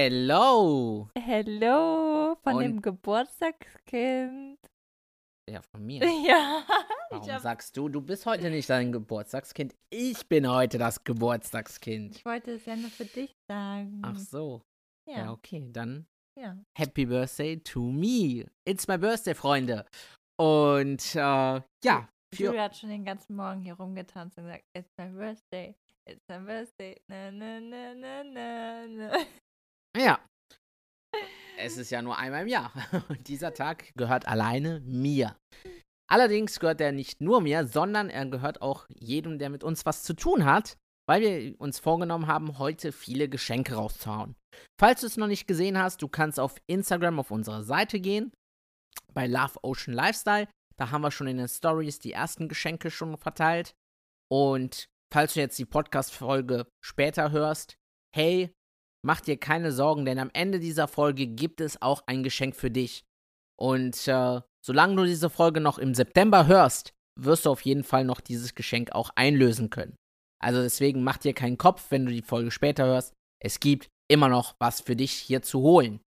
Hello! Hello von Und- dem Geburtstagskind. Ja, von mir. Ja, Warum hab, sagst du, du bist heute nicht dein Geburtstagskind? Ich bin heute das Geburtstagskind. ich wollte es ja nur für dich sagen. Ach so. Ja, ja, okay, dann ja. Happy Birthday to me. It's my birthday, Freunde. Und äh, ja, für, Julia hat schon den ganzen Morgen hier rumgetanzt und gesagt, it's my birthday, it's my birthday, na na na na na na. Ja. Es ist ja nur einmal im Jahr. Und dieser Tag gehört alleine mir. Allerdings gehört er nicht nur mir, sondern er gehört auch jedem, der mit uns was zu tun hat, weil wir uns vorgenommen haben, heute viele Geschenke rauszuhauen. Falls du es noch nicht gesehen hast, du kannst auf Instagram auf unsere Seite gehen, bei Love Ocean Lifestyle. Da haben wir schon in den Stories die ersten Geschenke schon verteilt. Und falls du jetzt die Podcast-Folge später hörst, hey, mach dir keine Sorgen, denn am Ende dieser Folge gibt es auch ein Geschenk für dich. Und äh, solange du diese Folge noch im September hörst, wirst du auf jeden Fall noch dieses Geschenk auch einlösen können. Also deswegen mach dir keinen Kopf, wenn du die Folge später hörst. Es gibt immer noch was für dich hier zu holen.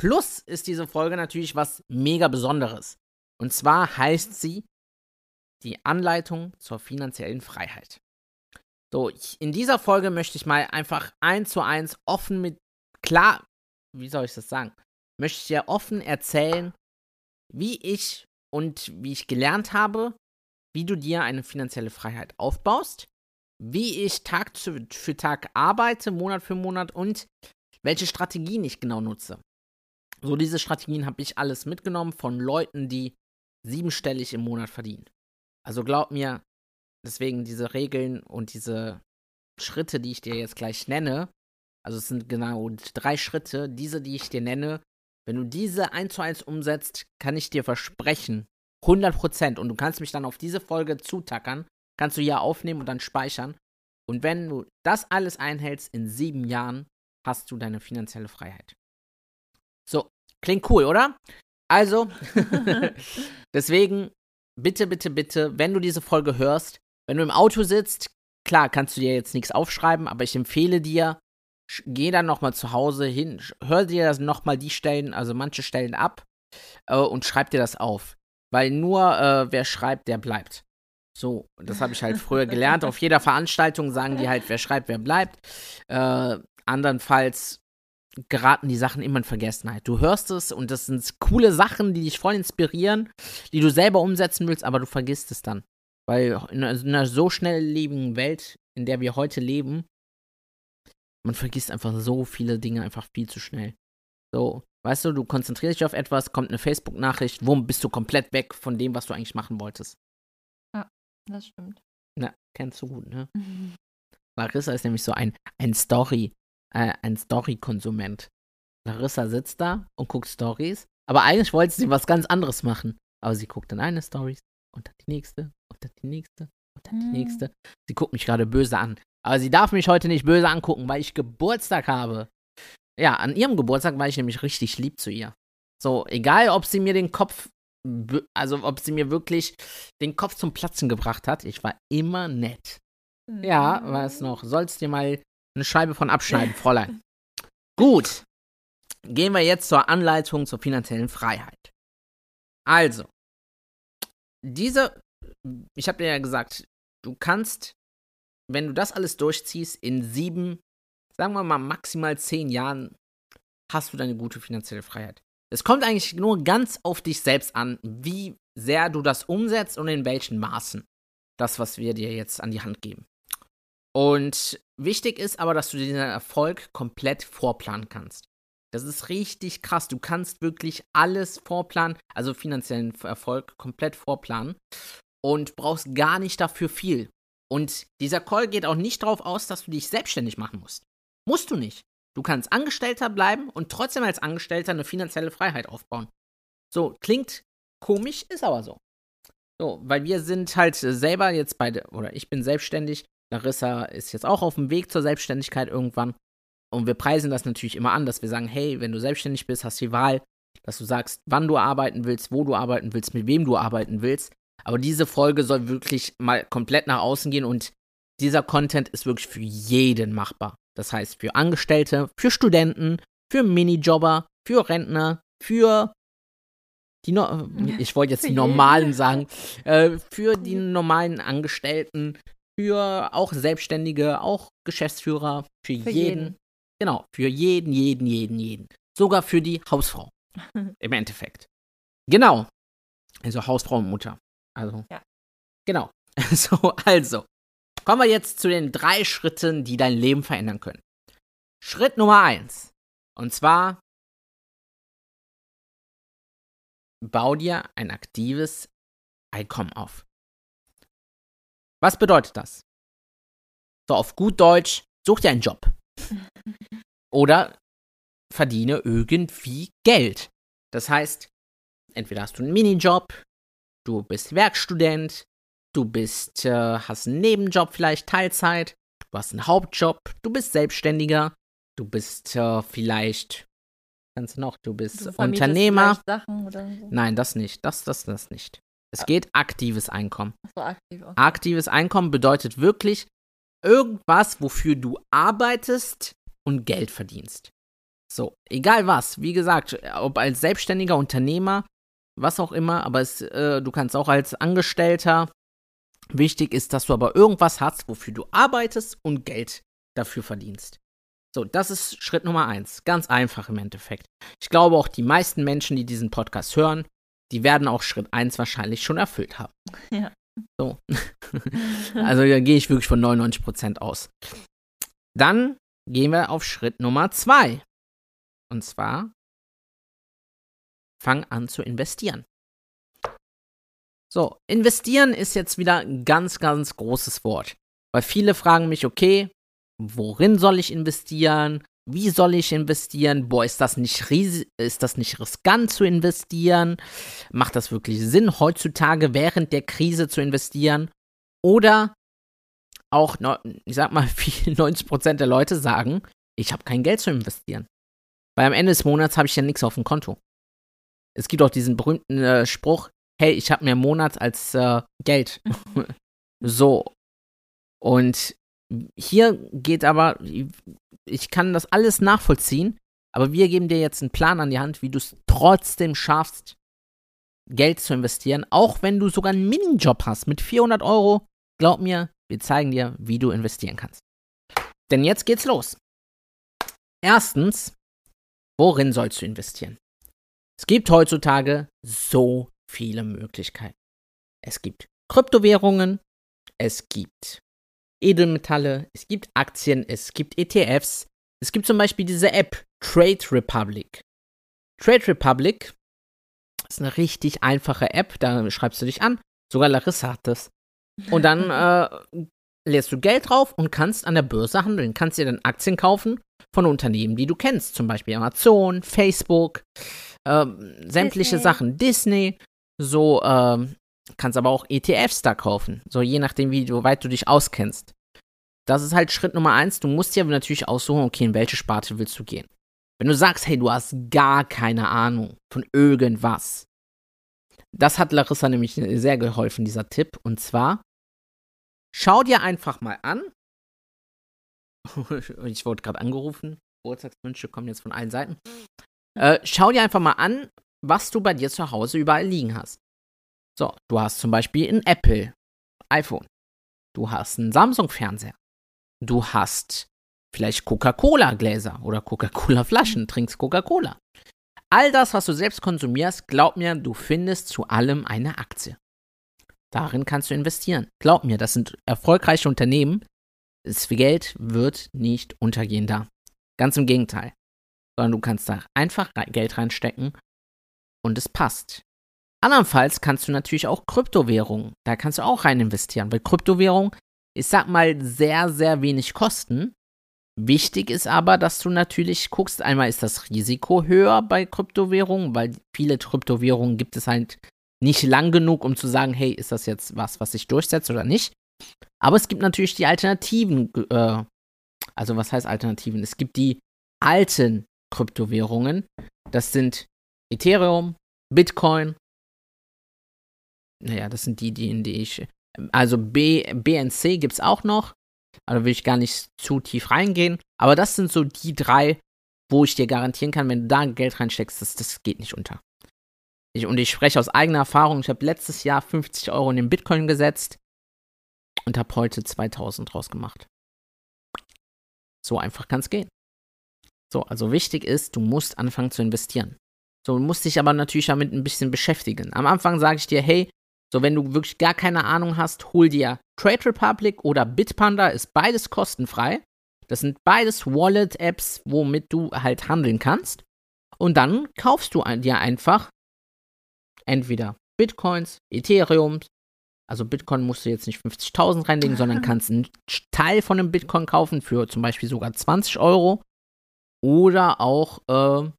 Plus ist diese Folge natürlich was mega Besonderes. Und zwar heißt sie die Anleitung zur finanziellen Freiheit. So, ich, in dieser Folge möchte ich mal einfach eins zu eins offen mit, klar, wie soll ich das sagen, möchte ich dir offen erzählen, wie ich und wie ich gelernt habe, wie du dir eine finanzielle Freiheit aufbaust, wie ich Tag für Tag arbeite, Monat für Monat und welche Strategien ich genau nutze. So, diese Strategien habe ich alles mitgenommen von Leuten, die siebenstellig im Monat verdienen. Also glaub mir, deswegen diese Regeln und diese Schritte, die ich dir jetzt gleich nenne, also es sind genau drei Schritte, diese, die ich dir nenne, wenn du diese eins zu eins umsetzt, kann ich dir versprechen, 100% und du kannst mich dann auf diese Folge zutackern, kannst du hier aufnehmen und dann speichern. Und wenn du das alles einhältst, in sieben Jahren hast du deine finanzielle Freiheit. So, klingt cool, oder? Also, deswegen, bitte, bitte, bitte, wenn du diese Folge hörst, wenn du im Auto sitzt, klar, kannst du dir jetzt nichts aufschreiben, aber ich empfehle dir, geh dann nochmal zu Hause hin, hör dir das nochmal die Stellen, also manche Stellen ab äh, und schreib dir das auf. Weil nur äh, wer schreibt, der bleibt. So, das habe ich halt früher gelernt. Auf jeder Veranstaltung sagen die halt, wer schreibt, wer bleibt. Äh, andernfalls geraten die Sachen immer in Vergessenheit. Du hörst es und das sind coole Sachen, die dich voll inspirieren, die du selber umsetzen willst, aber du vergisst es dann. Weil in einer, in einer so schnelllebigen Welt, in der wir heute leben, man vergisst einfach so viele Dinge einfach viel zu schnell. So, weißt du, du konzentrierst dich auf etwas, kommt eine Facebook-Nachricht, wumm, bist du komplett weg von dem, was du eigentlich machen wolltest. Das stimmt. Na, kennst du gut, ne? Larissa ist nämlich so ein, ein Story, äh, ein Story-Konsument. Larissa sitzt da und guckt Stories, aber eigentlich wollte sie was ganz anderes machen. Aber sie guckt dann eine Story und dann die nächste und dann die nächste und dann die Hm. nächste. Sie guckt mich gerade böse an. Aber sie darf mich heute nicht böse angucken, weil ich Geburtstag habe. Ja, an ihrem Geburtstag war ich nämlich richtig lieb zu ihr. So, egal, ob sie mir den Kopf, also ob sie mir wirklich den Kopf zum Platzen gebracht hat, ich war immer nett. Ja, Mhm. was noch? Sollst dir mal eine Scheibe von abschneiden, Fräulein. Gut. Gehen wir jetzt zur Anleitung zur finanziellen Freiheit. Also, diese, ich habe dir ja gesagt, du kannst, wenn du das alles durchziehst, in sieben, sagen wir mal maximal zehn Jahren, hast du deine gute finanzielle Freiheit. Es kommt eigentlich nur ganz auf dich selbst an, wie sehr du das umsetzt und in welchen Maßen. Das, was wir dir jetzt an die Hand geben. Und wichtig ist aber, dass du diesen Erfolg komplett vorplanen kannst. Das ist richtig krass. Du kannst wirklich alles vorplanen, also finanziellen Erfolg komplett vorplanen. und brauchst gar nicht dafür viel. Und dieser Call geht auch nicht darauf aus, dass du dich selbstständig machen musst. Musst du nicht. Du kannst Angestellter bleiben und trotzdem als Angestellter eine finanzielle Freiheit aufbauen. So, klingt komisch, ist aber so. So, weil wir sind halt selber jetzt beide, oder ich bin selbstständig, Larissa ist jetzt auch auf dem Weg zur Selbstständigkeit irgendwann. Und wir preisen das natürlich immer an, dass wir sagen, hey, wenn du selbstständig bist, hast du die Wahl, dass du sagst, wann du arbeiten willst, wo du arbeiten willst, mit wem du arbeiten willst. Aber diese Folge soll wirklich mal komplett nach außen gehen und dieser Content ist wirklich für jeden machbar. Das heißt, für Angestellte, für Studenten, für Minijobber, für Rentner, für die no ich wollte jetzt die normalen sagen, äh, für die normalen Angestellten, für auch Selbstständige, auch Geschäftsführer, für, für jeden. jeden. Genau, für jeden, jeden, jeden, jeden. Sogar für die Hausfrau. Im Endeffekt. Genau. Also Hausfrau und Mutter. Also. Ja. Genau. So, also. Kommen wir jetzt zu den drei Schritten, die dein Leben verändern können. Schritt Nummer eins. Und zwar bau dir ein aktives Einkommen auf. Was bedeutet das? So, auf gut Deutsch, such dir einen Job. Oder verdiene irgendwie Geld. Das heißt, entweder hast du einen Minijob, du bist Werkstudent, du bist, äh, hast einen Nebenjob vielleicht Teilzeit, du hast einen Hauptjob, du bist Selbstständiger, du bist äh, vielleicht, kannst du noch, du bist du Unternehmer. So. Nein, das nicht, das, das, das nicht. Es geht aktives Einkommen. So, aktiv, okay. Aktives Einkommen bedeutet wirklich irgendwas, wofür du arbeitest und Geld verdienst. So, egal was, wie gesagt, ob als selbstständiger Unternehmer, was auch immer, aber es, äh, du kannst auch als Angestellter. Wichtig ist, dass du aber irgendwas hast, wofür du arbeitest und Geld dafür verdienst. So, das ist Schritt Nummer eins. Ganz einfach im Endeffekt. Ich glaube auch, die meisten Menschen, die diesen Podcast hören, die werden auch Schritt 1 wahrscheinlich schon erfüllt haben. Ja. So. also da gehe ich wirklich von 99% aus. Dann gehen wir auf Schritt Nummer 2. Und zwar fang an zu investieren. So, investieren ist jetzt wieder ein ganz, ganz großes Wort. Weil viele fragen mich, okay, worin soll ich investieren? Wie soll ich investieren? Boah, ist das nicht ist das nicht riskant zu investieren? Macht das wirklich Sinn, heutzutage während der Krise zu investieren? Oder auch, ich sag mal, 90% der Leute sagen, ich habe kein Geld zu investieren. Weil am Ende des Monats habe ich ja nichts auf dem Konto. Es gibt auch diesen berühmten äh, Spruch, hey, ich habe mehr Monat als äh, Geld. so. Und hier geht aber, ich kann das alles nachvollziehen, aber wir geben dir jetzt einen Plan an die Hand, wie du es trotzdem schaffst, Geld zu investieren, auch wenn du sogar einen Minijob hast mit 400 Euro. Glaub mir, wir zeigen dir, wie du investieren kannst. Denn jetzt geht's los. Erstens, worin sollst du investieren? Es gibt heutzutage so viele Möglichkeiten. Es gibt Kryptowährungen, es gibt Edelmetalle, es gibt Aktien, es gibt ETFs. Es gibt zum Beispiel diese App Trade Republic. Trade Republic ist eine richtig einfache App, da schreibst du dich an. Sogar Larissa hat das. Und dann äh, lässt du Geld drauf und kannst an der Börse handeln. Kannst dir dann Aktien kaufen von Unternehmen, die du kennst. Zum Beispiel Amazon, Facebook, äh, sämtliche Disney. Sachen. Disney. So, äh, kannst aber auch ETFs da kaufen. So je nachdem, wie weit du dich auskennst. Das ist halt Schritt Nummer eins. Du musst dir natürlich aussuchen, okay, in welche Sparte willst du gehen. Wenn du sagst, hey, du hast gar keine Ahnung von irgendwas. Das hat Larissa nämlich sehr geholfen, dieser Tipp. Und zwar, schau dir einfach mal an. ich wurde gerade angerufen. Geburtstagswünsche kommen jetzt von allen Seiten. Äh, schau dir einfach mal an, was du bei dir zu Hause überall liegen hast. So, du hast zum Beispiel ein Apple iPhone. Du hast einen Samsung-Fernseher. Du hast vielleicht Coca-Cola-Gläser oder Coca-Cola-Flaschen, trinkst Coca-Cola. All das, was du selbst konsumierst, glaub mir, du findest zu allem eine Aktie. Darin kannst du investieren. Glaub mir, das sind erfolgreiche Unternehmen. Das Geld wird nicht untergehen da. Ganz im Gegenteil. Sondern du kannst da einfach Geld reinstecken und es passt. Andernfalls kannst du natürlich auch Kryptowährungen, da kannst du auch rein investieren, weil Kryptowährung, ich sag mal, sehr, sehr wenig kosten. Wichtig ist aber, dass du natürlich guckst, einmal ist das Risiko höher bei Kryptowährungen, weil viele Kryptowährungen gibt es halt nicht lang genug, um zu sagen, hey, ist das jetzt was, was sich durchsetzt oder nicht. Aber es gibt natürlich die Alternativen, äh, also was heißt Alternativen? Es gibt die alten Kryptowährungen, das sind Ethereum, Bitcoin, naja, das sind die, die, in die ich. Also B, BNC gibt es auch noch. Also will ich gar nicht zu tief reingehen. Aber das sind so die drei, wo ich dir garantieren kann, wenn du da Geld reinsteckst, das, das geht nicht unter. Ich, und ich spreche aus eigener Erfahrung. Ich habe letztes Jahr 50 Euro in den Bitcoin gesetzt und habe heute 2000 draus gemacht. So einfach kann es gehen. So, also wichtig ist, du musst anfangen zu investieren. So, du musst dich aber natürlich damit ein bisschen beschäftigen. Am Anfang sage ich dir, hey, so, wenn du wirklich gar keine Ahnung hast, hol dir Trade Republic oder Bitpanda, ist beides kostenfrei. Das sind beides Wallet-Apps, womit du halt handeln kannst. Und dann kaufst du dir einfach entweder Bitcoins, Ethereum, also Bitcoin musst du jetzt nicht 50.000 reinlegen, sondern kannst einen Teil von einem Bitcoin kaufen für zum Beispiel sogar 20 Euro. Oder auch, äh,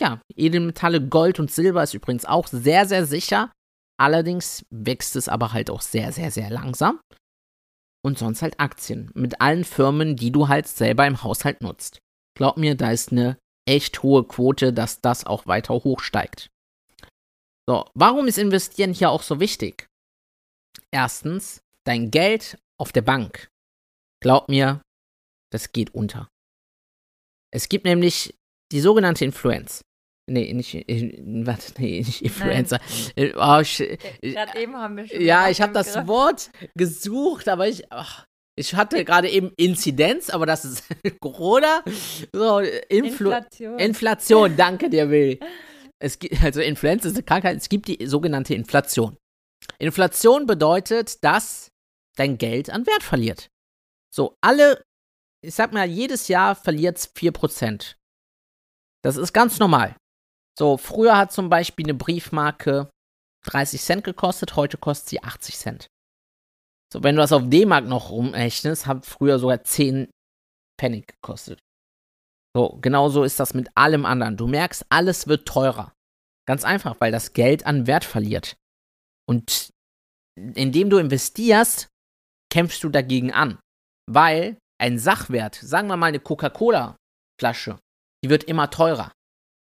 ja, Edelmetalle, Gold und Silber ist übrigens auch sehr, sehr sicher. Allerdings wächst es aber halt auch sehr, sehr, sehr langsam. Und sonst halt Aktien mit allen Firmen, die du halt selber im Haushalt nutzt. Glaub mir, da ist eine echt hohe Quote, dass das auch weiter hochsteigt. So, warum ist Investieren hier auch so wichtig? Erstens, dein Geld auf der Bank. Glaub mir, das geht unter. Es gibt nämlich die sogenannte Influenz. Nee, nicht, äh, warte, nee, nicht Influencer. Äh, oh, ich, Gerade äh, eben haben wir schon. Ja, ich habe das Wort gesucht, aber ich, ach, ich hatte gerade eben Inzidenz, aber das ist Corona. So, Influ Inflation. Inflation, danke dir, Will. Es gibt, also Influenza ist eine Krankheit, es gibt die sogenannte Inflation. Inflation bedeutet, dass dein Geld an Wert verliert. So, alle, ich sag mal, jedes Jahr verliert es 4%. Das ist ganz normal. So, früher hat zum Beispiel eine Briefmarke 30 Cent gekostet, heute kostet sie 80 Cent. So, wenn du das auf D-Mark noch rumrechnest, hat früher sogar 10 Pfennig gekostet. So, genauso ist das mit allem anderen. Du merkst, alles wird teurer. Ganz einfach, weil das Geld an Wert verliert. Und indem du investierst, kämpfst du dagegen an. Weil ein Sachwert, sagen wir mal eine Coca-Cola-Flasche, die wird immer teurer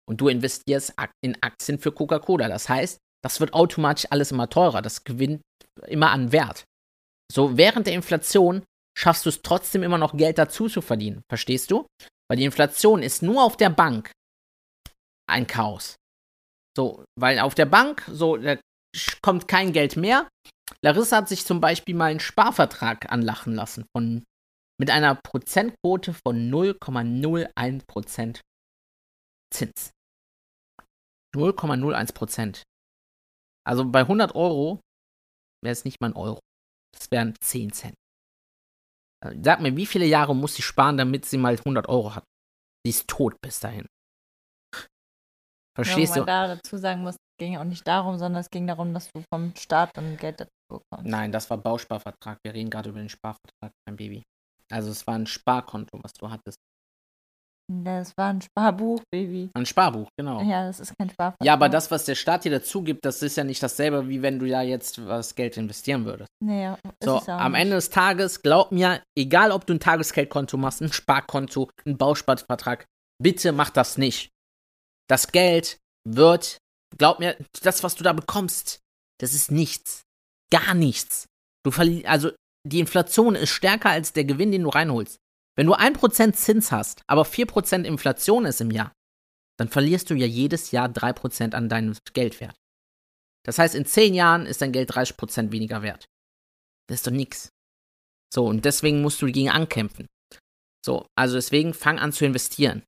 und du investierst in Aktien für Coca-Cola. Das heißt, das wird automatisch alles immer teurer. Das gewinnt immer an Wert. So, während der Inflation schaffst du es trotzdem immer noch Geld dazu zu verdienen. Verstehst du? Weil die Inflation ist nur auf der Bank ein Chaos. So, weil auf der Bank, so, da kommt kein Geld mehr. Larissa hat sich zum Beispiel mal einen Sparvertrag anlachen lassen von, mit einer Prozentquote von 0,01% Zins. 0,01 Prozent. Also bei 100 Euro wäre es nicht mal ein Euro. Das wären 10 Cent. Also sag mir, wie viele Jahre muss sie sparen, damit sie mal 100 Euro hat? Sie ist tot bis dahin. Verstehst ja, du? da dazu sagen muss, es ging auch nicht darum, sondern es ging darum, dass du vom Staat dann Geld dazu bekommst. Nein, das war Bausparvertrag. Wir reden gerade über den Sparvertrag, mein Baby. Also es war ein Sparkonto, was du hattest. Das war ein Sparbuch, Baby. Ein Sparbuch, genau. Ja, das ist kein Sparvertrag. Ja, aber das, was der Staat dir dazu gibt, das ist ja nicht dasselbe, wie wenn du ja jetzt was Geld investieren würdest. Naja, so, am Ende des Tages, glaub mir, egal ob du ein Tagesgeldkonto machst, ein Sparkonto, ein Bausparvertrag, bitte mach das nicht. Das Geld wird, glaub mir, das, was du da bekommst, das ist nichts. Gar nichts. Du verlierst, also die Inflation ist stärker als der Gewinn, den du reinholst. Wenn du 1% Zins hast, aber 4% Inflation ist im Jahr, dann verlierst du ja jedes Jahr 3% an deinem Geldwert. Das heißt, in 10 Jahren ist dein Geld 30% weniger wert. Das ist doch nix. So, und deswegen musst du dagegen ankämpfen. So, also deswegen fang an zu investieren.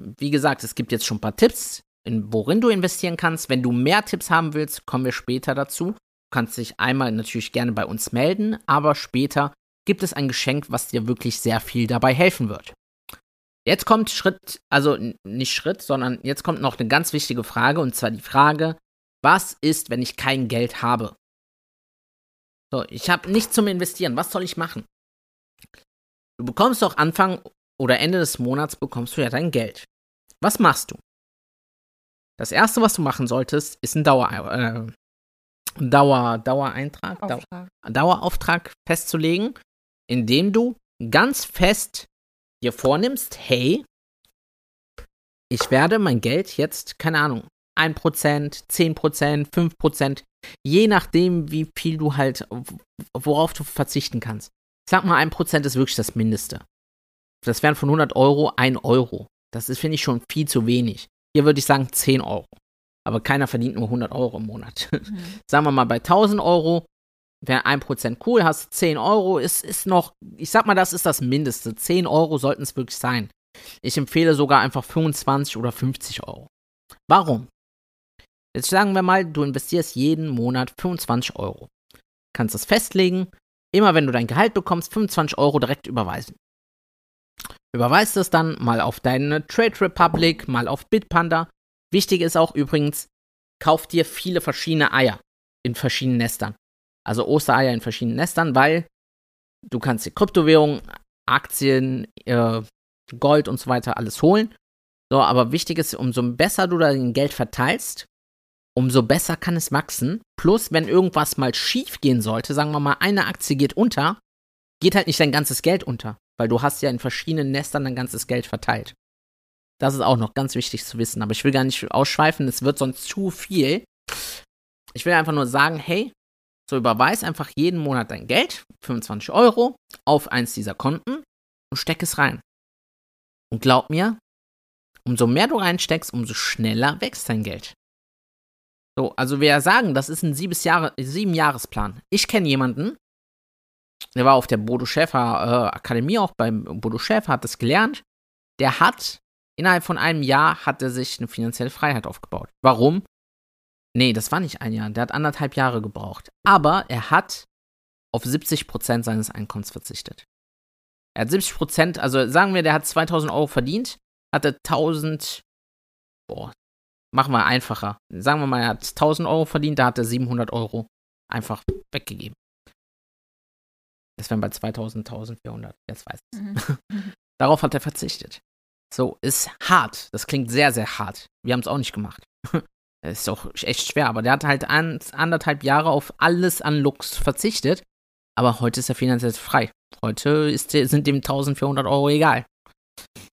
Wie gesagt, es gibt jetzt schon ein paar Tipps, in worin du investieren kannst. Wenn du mehr Tipps haben willst, kommen wir später dazu. Du kannst dich einmal natürlich gerne bei uns melden, aber später gibt es ein Geschenk, was dir wirklich sehr viel dabei helfen wird. Jetzt kommt Schritt, also nicht Schritt, sondern jetzt kommt noch eine ganz wichtige Frage und zwar die Frage, Was ist, wenn ich kein Geld habe? So, ich habe nichts zum Investieren. Was soll ich machen? Du bekommst doch Anfang oder Ende des Monats bekommst du ja dein Geld. Was machst du? Das erste, was du machen solltest, ist ein Dauer, äh, Dauer, Dauereintrag, Auftrag. Dauerauftrag festzulegen, indem du ganz fest dir vornimmst, hey, ich werde mein Geld jetzt, keine Ahnung, 1%, 10%, 5%, je nachdem, wie viel du halt, worauf du verzichten kannst. Ich sag mal, 1% ist wirklich das Mindeste. Das wären von 100 Euro 1 Euro. Das ist, finde ich, schon viel zu wenig. Hier würde ich sagen 10 Euro. Aber keiner verdient nur 100 Euro im Monat. Mhm. Sagen wir mal, bei 1000 Euro wäre 1% cool, hast 10 Euro, ist, ist noch, ich sag mal, das ist das Mindeste. 10 Euro sollten es wirklich sein. Ich empfehle sogar einfach 25 oder 50 Euro. Warum? Jetzt sagen wir mal, du investierst jeden Monat 25 Euro. Kannst das festlegen, immer wenn du dein Gehalt bekommst, 25 Euro direkt überweisen. Überweist es dann mal auf deine Trade Republic, mal auf Bitpanda. Wichtig ist auch übrigens, kauf dir viele verschiedene Eier in verschiedenen Nestern. Also Ostereier in verschiedenen Nestern, weil du kannst die Kryptowährungen, Aktien, äh, Gold und so weiter alles holen. So, aber wichtig ist, umso besser du dein Geld verteilst, umso besser kann es wachsen. Plus, wenn irgendwas mal schief gehen sollte, sagen wir mal, eine Aktie geht unter, geht halt nicht dein ganzes Geld unter, weil du hast ja in verschiedenen Nestern dein ganzes Geld verteilt. Das ist auch noch ganz wichtig zu wissen, aber ich will gar nicht ausschweifen, es wird sonst zu viel. Ich will einfach nur sagen, hey, so überweis einfach jeden Monat dein Geld, 25 Euro, auf eins dieser Konten und steck es rein. Und glaub mir, umso mehr du reinsteckst, umso schneller wächst dein Geld. So, also wir sagen, das ist ein Jahre, sieben Jahresplan. Ich kenne jemanden, der war auf der Bodo Schäfer äh, Akademie, auch beim Bodo Schäfer, hat das gelernt. Der hat innerhalb von einem Jahr hat er sich eine finanzielle Freiheit aufgebaut. Warum? Nee, das war nicht ein Jahr. Der hat anderthalb Jahre gebraucht. Aber er hat auf 70% seines Einkommens verzichtet. Er hat 70%, also sagen wir, der hat 2000 Euro verdient, hatte 1000, boah, machen wir einfacher. Sagen wir mal, er hat 1000 Euro verdient, da hat er 700 Euro einfach weggegeben. Das wären bei 2000, 1400, jetzt weiß ich Mhm. Darauf hat er verzichtet. So, ist hart. Das klingt sehr, sehr hart. Wir haben es auch nicht gemacht. Das ist auch echt schwer, aber der hat halt an, anderthalb Jahre auf alles an Lux verzichtet. Aber heute ist er finanziell frei. Heute ist, sind dem 1400 Euro egal.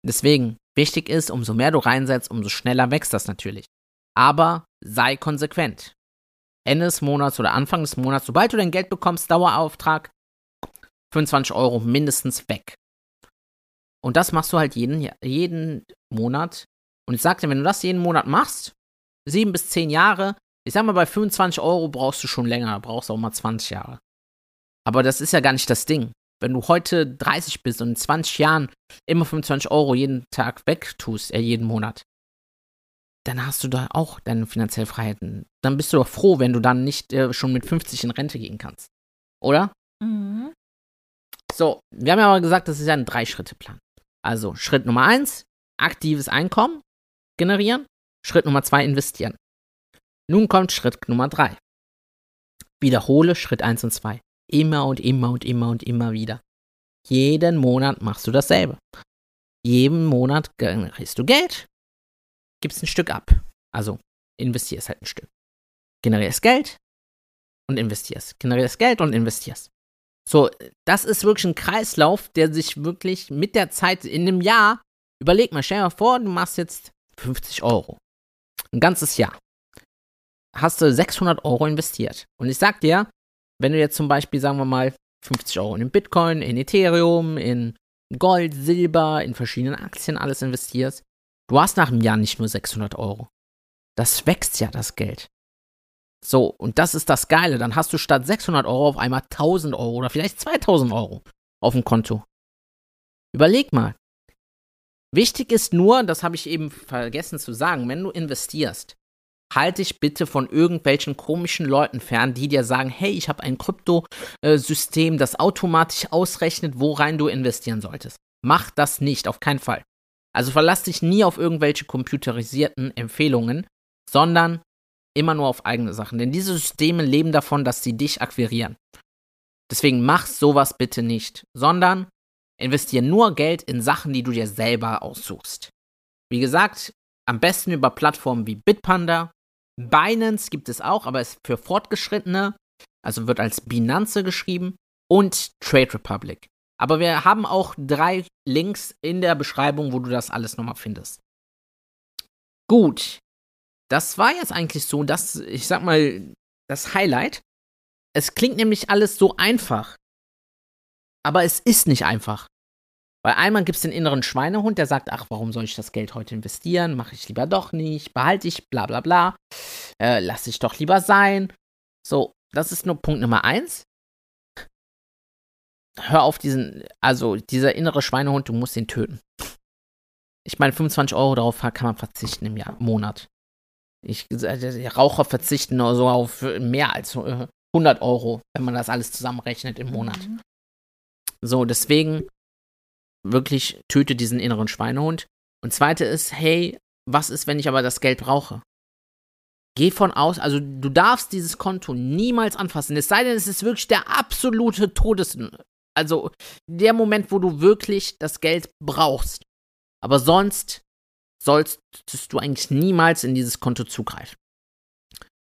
Deswegen, wichtig ist, umso mehr du reinsetzt, umso schneller wächst das natürlich. Aber sei konsequent. Ende des Monats oder Anfang des Monats, sobald du dein Geld bekommst, Dauerauftrag, 25 Euro mindestens weg. Und das machst du halt jeden, jeden Monat. Und ich sagte, wenn du das jeden Monat machst, sieben bis zehn Jahre, ich sag mal, bei 25 Euro brauchst du schon länger, brauchst auch mal 20 Jahre. Aber das ist ja gar nicht das Ding. Wenn du heute 30 bist und in 20 Jahren immer 25 Euro jeden Tag wegtust, äh, jeden Monat, dann hast du da auch deine finanziellen Freiheiten. Dann bist du doch froh, wenn du dann nicht äh, schon mit 50 in Rente gehen kannst. Oder? Mhm. So, wir haben ja aber gesagt, das ist ja ein Drei-Schritte-Plan. Also Schritt Nummer eins, aktives Einkommen generieren. Schritt Nummer zwei, investieren. Nun kommt Schritt Nummer drei. Wiederhole Schritt eins und zwei. Immer und immer und immer und immer wieder. Jeden Monat machst du dasselbe. Jeden Monat generierst du Geld, gibst ein Stück ab. Also investierst halt ein Stück. Generierst Geld und investierst. Generierst Geld und investierst. So, das ist wirklich ein Kreislauf, der sich wirklich mit der Zeit in einem Jahr, überleg mal, stell dir mal vor, du machst jetzt 50 Euro. Ein ganzes Jahr. Hast du 600 Euro investiert. Und ich sag dir, wenn du jetzt zum Beispiel, sagen wir mal, 50 Euro in Bitcoin, in Ethereum, in Gold, Silber, in verschiedenen Aktien alles investierst, du hast nach einem Jahr nicht nur 600 Euro. Das wächst ja, das Geld. So, und das ist das Geile. Dann hast du statt 600 Euro auf einmal 1000 Euro oder vielleicht 2000 Euro auf dem Konto. Überleg mal. Wichtig ist nur, das habe ich eben vergessen zu sagen, wenn du investierst, halt dich bitte von irgendwelchen komischen Leuten fern, die dir sagen, hey, ich habe ein Kryptosystem, das automatisch ausrechnet, worein du investieren solltest. Mach das nicht, auf keinen Fall. Also verlass dich nie auf irgendwelche computerisierten Empfehlungen, sondern immer nur auf eigene Sachen. Denn diese Systeme leben davon, dass sie dich akquirieren. Deswegen mach sowas bitte nicht, sondern investiere nur Geld in Sachen, die du dir selber aussuchst. Wie gesagt, am besten über Plattformen wie Bitpanda. Binance gibt es auch, aber ist für Fortgeschrittene, also wird als Binance geschrieben. Und Trade Republic. Aber wir haben auch drei Links in der Beschreibung, wo du das alles nochmal findest. Gut. Das war jetzt eigentlich so, dass, ich sag mal, das Highlight. Es klingt nämlich alles so einfach. Aber es ist nicht einfach. Weil einmal gibt es den inneren Schweinehund, der sagt, ach, warum soll ich das Geld heute investieren? Mache ich lieber doch nicht, behalte ich, bla bla bla. Äh, lass ich doch lieber sein. So, das ist nur Punkt Nummer eins hör auf diesen, also dieser innere Schweinehund, du musst ihn töten. Ich meine, 25 Euro darauf kann man verzichten im Jahr, Monat. Ich, äh, Raucher verzichten nur so auf mehr als 100 äh, Euro, wenn man das alles zusammenrechnet im Monat. Mhm. So, deswegen wirklich töte diesen inneren Schweinehund. Und zweite ist, hey, was ist, wenn ich aber das Geld brauche? Geh von aus, also du darfst dieses Konto niemals anfassen. Es sei denn, es ist wirklich der absolute Todes, also der Moment, wo du wirklich das Geld brauchst. Aber sonst solltest du eigentlich niemals in dieses Konto zugreifen.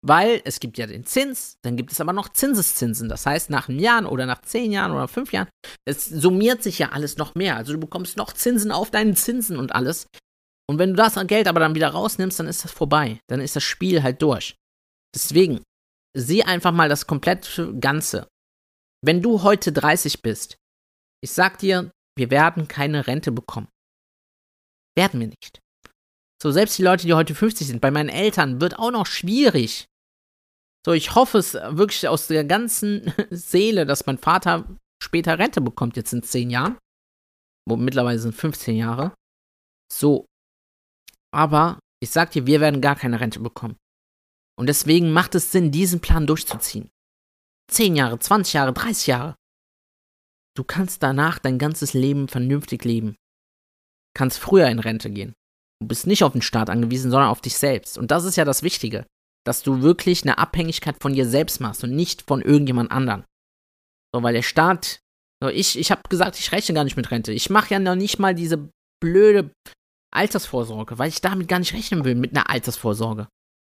Weil es gibt ja den Zins, dann gibt es aber noch Zinseszinsen. Das heißt, nach einem Jahr oder nach zehn Jahren oder fünf Jahren, es summiert sich ja alles noch mehr. Also du bekommst noch Zinsen auf deinen Zinsen und alles. Und wenn du das Geld aber dann wieder rausnimmst, dann ist das vorbei. Dann ist das Spiel halt durch. Deswegen, sieh einfach mal das komplette Ganze. Wenn du heute 30 bist, ich sag dir, wir werden keine Rente bekommen. Werden wir nicht. So, selbst die Leute, die heute 50 sind, bei meinen Eltern wird auch noch schwierig. So, ich hoffe es wirklich aus der ganzen Seele, dass mein Vater später Rente bekommt, jetzt in 10 Jahren. Wo mittlerweile sind 15 Jahre. So. Aber ich sag dir, wir werden gar keine Rente bekommen. Und deswegen macht es Sinn, diesen Plan durchzuziehen. 10 Jahre, 20 Jahre, 30 Jahre. Du kannst danach dein ganzes Leben vernünftig leben. Kannst früher in Rente gehen. Du bist nicht auf den Staat angewiesen, sondern auf dich selbst. Und das ist ja das Wichtige, dass du wirklich eine Abhängigkeit von dir selbst machst und nicht von irgendjemand anderen. So, weil der Staat, so ich, ich habe gesagt, ich rechne gar nicht mit Rente. Ich mache ja noch nicht mal diese blöde Altersvorsorge, weil ich damit gar nicht rechnen will mit einer Altersvorsorge.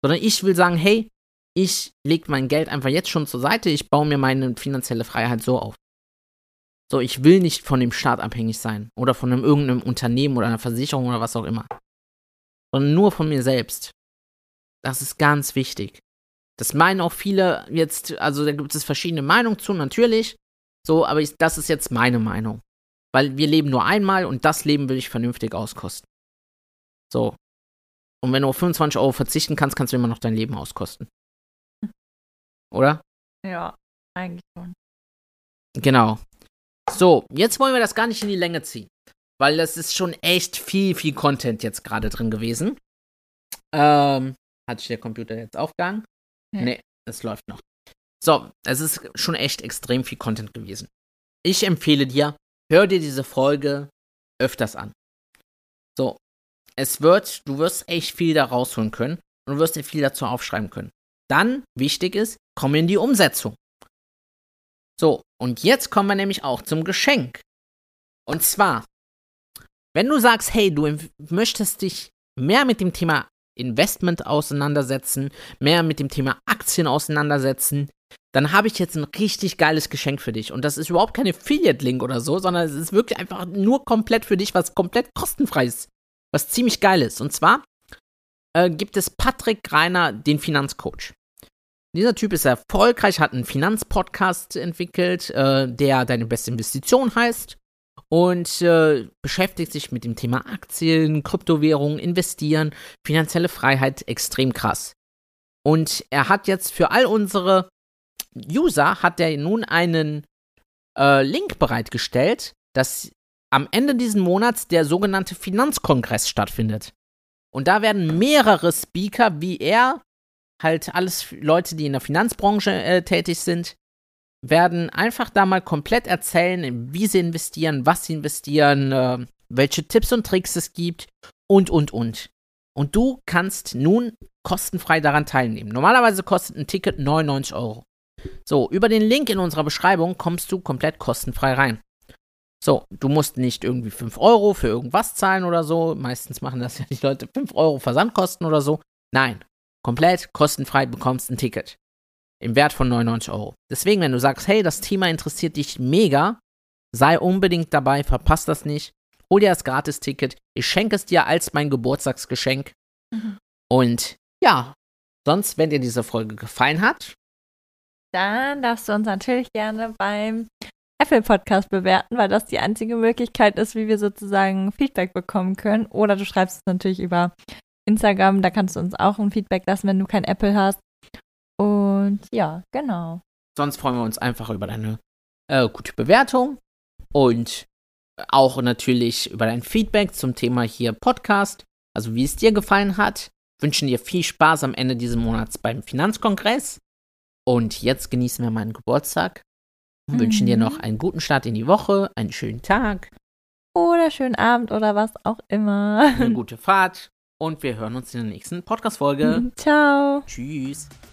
Sondern ich will sagen, hey, ich lege mein Geld einfach jetzt schon zur Seite, ich baue mir meine finanzielle Freiheit so auf. So, ich will nicht von dem Staat abhängig sein oder von einem irgendeinem Unternehmen oder einer Versicherung oder was auch immer. Sondern nur von mir selbst. Das ist ganz wichtig. Das meinen auch viele jetzt, also da gibt es verschiedene Meinungen zu, natürlich. So, aber ich, das ist jetzt meine Meinung. Weil wir leben nur einmal und das Leben will ich vernünftig auskosten. So. Und wenn du auf 25 Euro verzichten kannst, kannst du immer noch dein Leben auskosten oder? Ja, eigentlich schon. Genau. So, jetzt wollen wir das gar nicht in die Länge ziehen. Weil das ist schon echt viel, viel Content jetzt gerade drin gewesen. Ähm, hat sich der Computer jetzt aufgegangen? Ja. Nee, es läuft noch. So, es ist schon echt extrem viel Content gewesen. Ich empfehle dir, hör dir diese Folge öfters an. So, es wird, du wirst echt viel da rausholen können und du wirst dir viel dazu aufschreiben können. Dann, wichtig ist, komm in die Umsetzung. So, und jetzt kommen wir nämlich auch zum Geschenk. Und zwar, wenn du sagst, hey, du möchtest dich mehr mit dem Thema Investment auseinandersetzen, mehr mit dem Thema Aktien auseinandersetzen, dann habe ich jetzt ein richtig geiles Geschenk für dich. Und das ist überhaupt kein Affiliate-Link oder so, sondern es ist wirklich einfach nur komplett für dich, was komplett kostenfrei ist. Was ziemlich geil ist. Und zwar äh, gibt es Patrick Greiner, den Finanzcoach. Dieser Typ ist erfolgreich, hat einen Finanzpodcast entwickelt, äh, der Deine beste Investition heißt und äh, beschäftigt sich mit dem Thema Aktien, Kryptowährungen, Investieren, finanzielle Freiheit extrem krass. Und er hat jetzt für all unsere User hat er nun einen äh, Link bereitgestellt, dass am Ende dieses Monats der sogenannte Finanzkongress stattfindet. Und da werden mehrere Speaker wie er halt alles Leute, die in der Finanzbranche äh, tätig sind, werden einfach da mal komplett erzählen, wie sie investieren, was sie investieren, äh, welche Tipps und Tricks es gibt und, und, und. Und du kannst nun kostenfrei daran teilnehmen. Normalerweise kostet ein Ticket 99 Euro. So, über den Link in unserer Beschreibung kommst du komplett kostenfrei rein. So, du musst nicht irgendwie 5 Euro für irgendwas zahlen oder so. Meistens machen das ja die Leute 5 Euro Versandkosten oder so. Nein, komplett kostenfrei bekommst ein Ticket. Im Wert von 99 Euro. Deswegen, wenn du sagst, hey, das Thema interessiert dich mega, sei unbedingt dabei, verpasst das nicht. Hol dir das Gratis-Ticket. Ich schenke es dir als mein Geburtstagsgeschenk. Mhm. Und ja, sonst, wenn dir diese Folge gefallen hat, dann darfst du uns natürlich gerne beim Apple Podcast bewerten, weil das die einzige Möglichkeit ist, wie wir sozusagen Feedback bekommen können. Oder du schreibst es natürlich über Instagram, da kannst du uns auch ein Feedback lassen, wenn du kein Apple hast. Und ja, genau. Sonst freuen wir uns einfach über deine äh, gute Bewertung und auch natürlich über dein Feedback zum Thema hier Podcast, also wie es dir gefallen hat. Wünschen dir viel Spaß am Ende dieses Monats beim Finanzkongress. Und jetzt genießen wir meinen Geburtstag mhm. wünschen dir noch mhm. einen guten Start in die Woche, einen schönen Tag. Oder schönen Abend oder was auch immer. Eine gute Fahrt. Und wir hören uns in der nächsten Podcast-Folge. Ciao. Tschüss.